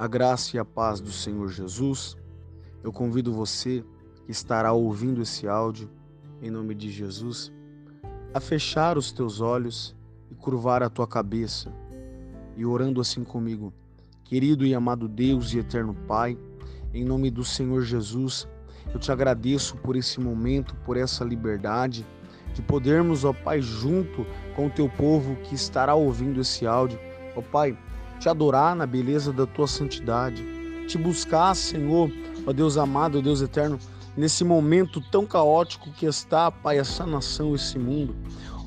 A graça e a paz do Senhor Jesus. Eu convido você que estará ouvindo esse áudio, em nome de Jesus, a fechar os teus olhos e curvar a tua cabeça, e orando assim comigo. Querido e amado Deus e eterno Pai, em nome do Senhor Jesus, eu te agradeço por esse momento, por essa liberdade de podermos, ó Pai, junto com o teu povo que estará ouvindo esse áudio, ó Pai, te adorar na beleza da tua santidade, te buscar, Senhor, ó Deus amado, ó Deus eterno, nesse momento tão caótico que está, Pai, essa nação, esse mundo.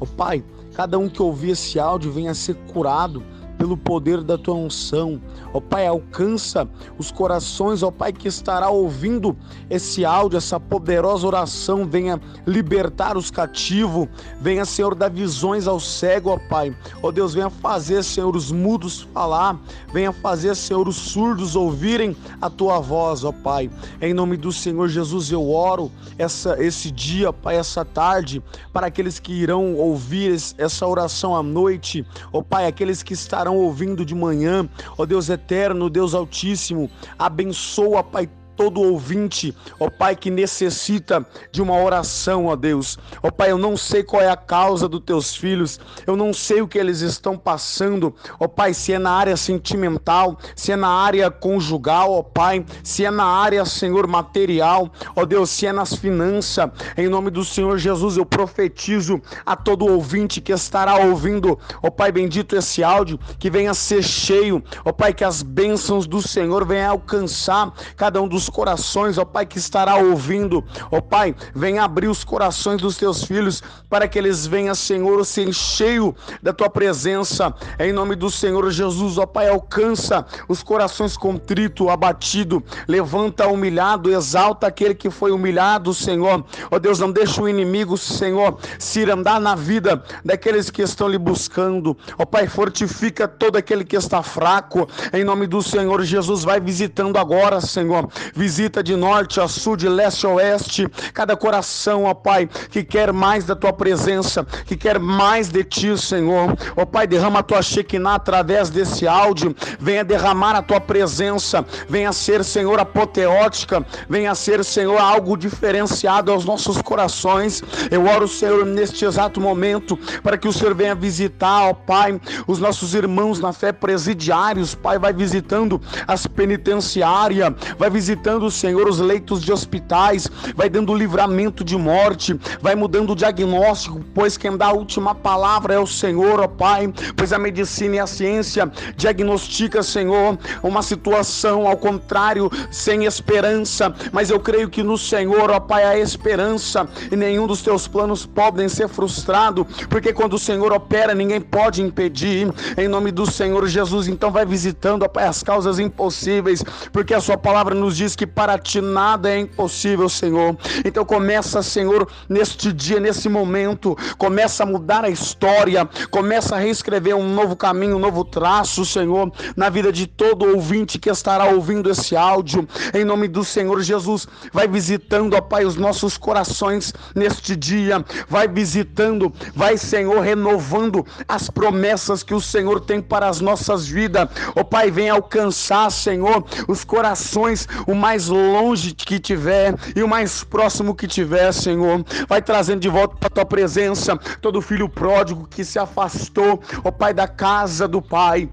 Ó Pai, cada um que ouvir esse áudio venha ser curado pelo poder da tua unção. Ó Pai, alcança os corações, ó Pai, que estará ouvindo esse áudio, essa poderosa oração, venha libertar os cativos, venha, Senhor, dar visões ao cego, ó Pai. Ó Deus, venha fazer, Senhor, os mudos falar, venha fazer, Senhor, os surdos ouvirem a tua voz, ó Pai. Em nome do Senhor Jesus, eu oro essa, esse dia, Pai, essa tarde, para aqueles que irão ouvir essa oração à noite, ó Pai, aqueles que estarão estarão ouvindo de manhã. Ó Deus eterno, Deus Altíssimo, abençoa, Pai todo ouvinte, ó Pai, que necessita de uma oração, ó Deus. Ó Pai, eu não sei qual é a causa dos teus filhos, eu não sei o que eles estão passando, ó Pai, se é na área sentimental, se é na área conjugal, ó Pai, se é na área, Senhor, material, ó Deus, se é nas finanças, em nome do Senhor Jesus, eu profetizo a todo ouvinte que estará ouvindo, ó Pai bendito, esse áudio, que venha ser cheio, ó Pai, que as bênçãos do Senhor venham alcançar cada um dos os corações, ó Pai, que estará ouvindo. Ó Pai, venha abrir os corações dos teus filhos para que eles venham, Senhor, ser cheio da tua presença. Em nome do Senhor Jesus, ó Pai, alcança os corações contrito, abatido, levanta humilhado, exalta aquele que foi humilhado, Senhor. Ó Deus, não deixa o inimigo, Senhor, se andar na vida daqueles que estão lhe buscando. Ó Pai, fortifica todo aquele que está fraco. Em nome do Senhor Jesus, vai visitando agora, Senhor. Visita de norte a sul, de leste a oeste, cada coração, ó Pai, que quer mais da tua presença, que quer mais de ti, Senhor. Ó Pai, derrama a tua Shekinah através desse áudio, venha derramar a tua presença, venha ser, Senhor, apoteótica, venha ser, Senhor, algo diferenciado aos nossos corações. Eu oro, Senhor, neste exato momento, para que o Senhor venha visitar, ó Pai, os nossos irmãos na fé presidiários, Pai, vai visitando as penitenciárias, vai visitando visitando, Senhor, os leitos de hospitais, vai dando livramento de morte, vai mudando o diagnóstico, pois quem dá a última palavra é o Senhor, ó Pai, pois a medicina e a ciência diagnostica, Senhor, uma situação ao contrário, sem esperança, mas eu creio que no Senhor, ó Pai, há esperança e nenhum dos teus planos podem ser frustrado, porque quando o Senhor opera, ninguém pode impedir. Em nome do Senhor Jesus, então vai visitando, ó Pai, as causas impossíveis, porque a sua palavra nos diz diz que para ti nada é impossível, Senhor. Então começa, Senhor, neste dia, nesse momento, começa a mudar a história, começa a reescrever um novo caminho, um novo traço, Senhor, na vida de todo ouvinte que estará ouvindo esse áudio. Em nome do Senhor Jesus, vai visitando, ó Pai, os nossos corações neste dia, vai visitando, vai, Senhor, renovando as promessas que o Senhor tem para as nossas vidas. Ó Pai, vem alcançar, Senhor, os corações, o mais longe que tiver e o mais próximo que tiver, Senhor. Vai trazendo de volta para tua presença todo filho pródigo que se afastou, ó Pai, da casa do Pai.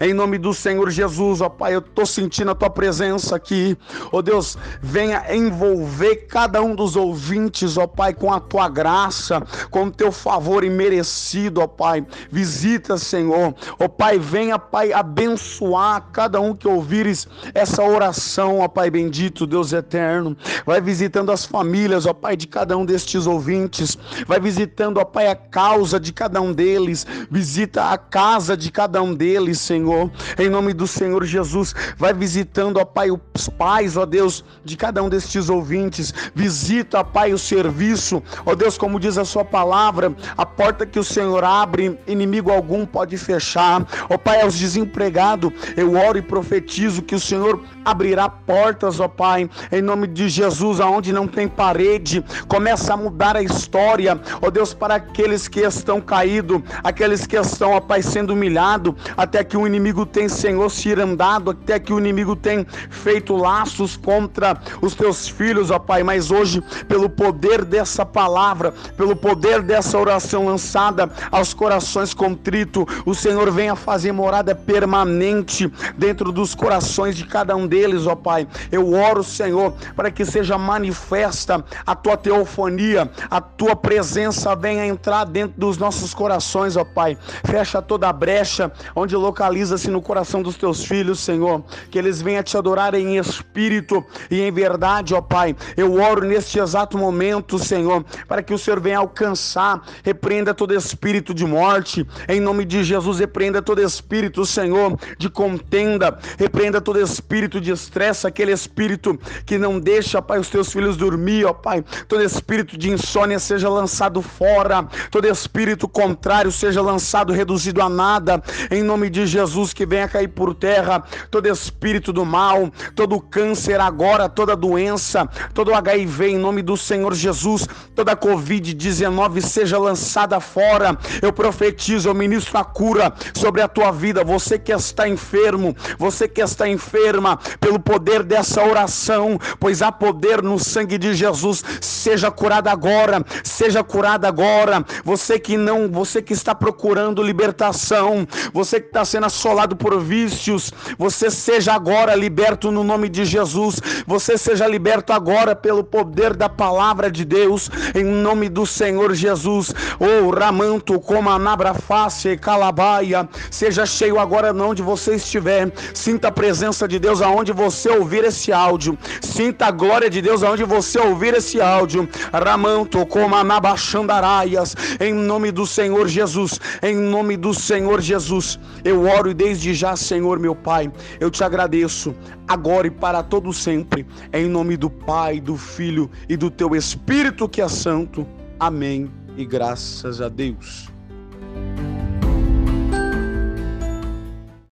Em nome do Senhor Jesus, ó Pai, eu estou sentindo a tua presença aqui. Ó Deus, venha envolver cada um dos ouvintes, ó Pai, com a tua graça, com o teu favor imerecido, ó Pai. Visita, Senhor. Ó Pai, venha, Pai, abençoar cada um que ouvires essa oração, ó Pai bendito, Deus eterno. Vai visitando as famílias, ó Pai, de cada um destes ouvintes. Vai visitando, ó Pai, a causa de cada um deles. Visita a casa de cada um deles, Senhor. Senhor, em nome do Senhor Jesus. Vai visitando, ó Pai, os pais, ó Deus, de cada um destes ouvintes. Visita, ó Pai, o serviço, ó Deus, como diz a Sua palavra, a porta que o Senhor abre, inimigo algum pode fechar. Ó Pai, aos desempregados, eu oro e profetizo que o Senhor abrirá portas, ó Pai, em nome de Jesus, aonde não tem parede. Começa a mudar a história, ó Deus, para aqueles que estão caídos, aqueles que estão, ó Pai, sendo humilhados, até que que o inimigo tem, Senhor, se irandado, até que o inimigo tem feito laços contra os teus filhos, ó Pai. Mas hoje, pelo poder dessa palavra, pelo poder dessa oração lançada aos corações contritos, o Senhor venha fazer morada permanente dentro dos corações de cada um deles, ó Pai. Eu oro, Senhor, para que seja manifesta a tua teofonia, a tua presença venha entrar dentro dos nossos corações, ó Pai. Fecha toda a brecha onde localiza-se no coração dos teus filhos, Senhor. Que eles venham te adorar em espírito e em verdade, ó Pai. Eu oro neste exato momento, Senhor, para que o Senhor venha alcançar, repreenda todo espírito de morte, em nome de Jesus, repreenda todo espírito, Senhor, de contenda, repreenda todo espírito de estresse, aquele espírito que não deixa, Pai, os teus filhos dormir, ó Pai. Todo espírito de insônia seja lançado fora, todo espírito contrário seja lançado, reduzido a nada, em nome de Jesus, que venha cair por terra todo espírito do mal, todo câncer agora, toda doença, todo HIV, em nome do Senhor Jesus, toda Covid-19 seja lançada fora. Eu profetizo, eu ministro a cura sobre a tua vida, você que está enfermo, você que está enferma, pelo poder dessa oração, pois há poder no sangue de Jesus, seja curada agora, seja curada agora. Você que não, você que está procurando libertação, você que está sendo assolado por vícios, você seja agora liberto no nome de Jesus. Você seja liberto agora pelo poder da palavra de Deus, em nome do Senhor Jesus. Oh, Ramanto, como a face, calabaia, seja cheio agora onde você estiver. Sinta a presença de Deus aonde você ouvir esse áudio. Sinta a glória de Deus aonde você ouvir esse áudio. Ramanto, como anabaxandaraias, em nome do Senhor Jesus, em nome do Senhor Jesus. Eu oro e desde já, Senhor meu Pai, eu te agradeço agora e para todo sempre, em nome do Pai, do Filho e do teu Espírito que é santo. Amém. E graças a Deus.